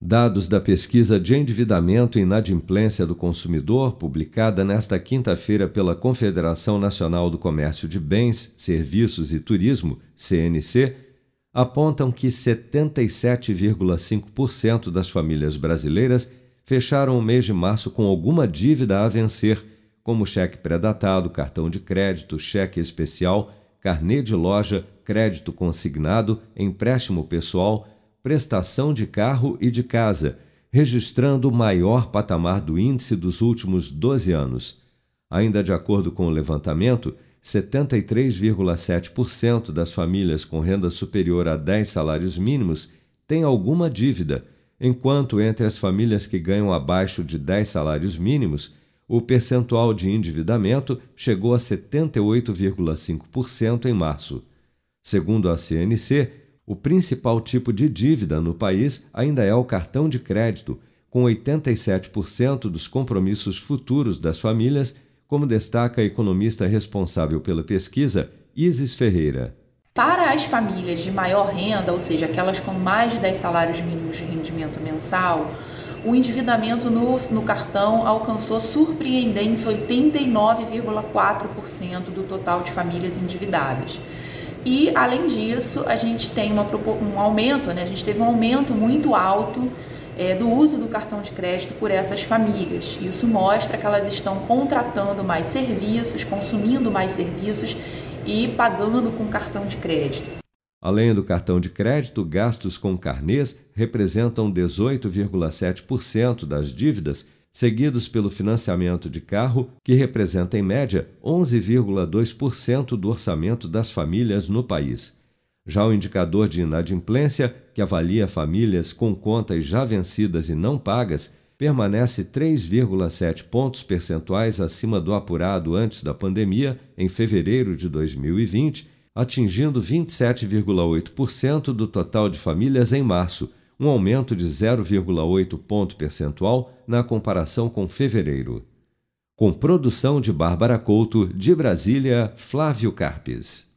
Dados da pesquisa de endividamento e inadimplência do consumidor, publicada nesta quinta-feira pela Confederação Nacional do Comércio de Bens, Serviços e Turismo, CNC, apontam que 77,5% das famílias brasileiras fecharam o mês de março com alguma dívida a vencer, como cheque pré-datado, cartão de crédito, cheque especial, carnê de loja, crédito consignado, empréstimo pessoal prestação de carro e de casa, registrando o maior patamar do índice dos últimos 12 anos. Ainda de acordo com o levantamento, 73,7% das famílias com renda superior a 10 salários mínimos têm alguma dívida, enquanto entre as famílias que ganham abaixo de 10 salários mínimos, o percentual de endividamento chegou a 78,5% em março. Segundo a CNC, o principal tipo de dívida no país ainda é o cartão de crédito, com 87% dos compromissos futuros das famílias, como destaca a economista responsável pela pesquisa, Isis Ferreira. Para as famílias de maior renda, ou seja, aquelas com mais de 10 salários mínimos de rendimento mensal, o endividamento no, no cartão alcançou surpreendentes 89,4% do total de famílias endividadas. E, além disso, a gente tem uma, um aumento, né? a gente teve um aumento muito alto é, do uso do cartão de crédito por essas famílias. Isso mostra que elas estão contratando mais serviços, consumindo mais serviços e pagando com cartão de crédito. Além do cartão de crédito, gastos com carnês representam 18,7% das dívidas seguidos pelo financiamento de carro, que representa em média 11,2% do orçamento das famílias no país. Já o indicador de inadimplência, que avalia famílias com contas já vencidas e não pagas, permanece 3,7 pontos percentuais acima do apurado antes da pandemia, em fevereiro de 2020, atingindo 27,8% do total de famílias em março, um aumento de 0,8 ponto percentual na comparação com fevereiro. Com produção de Bárbara Couto, de Brasília, Flávio Carpes.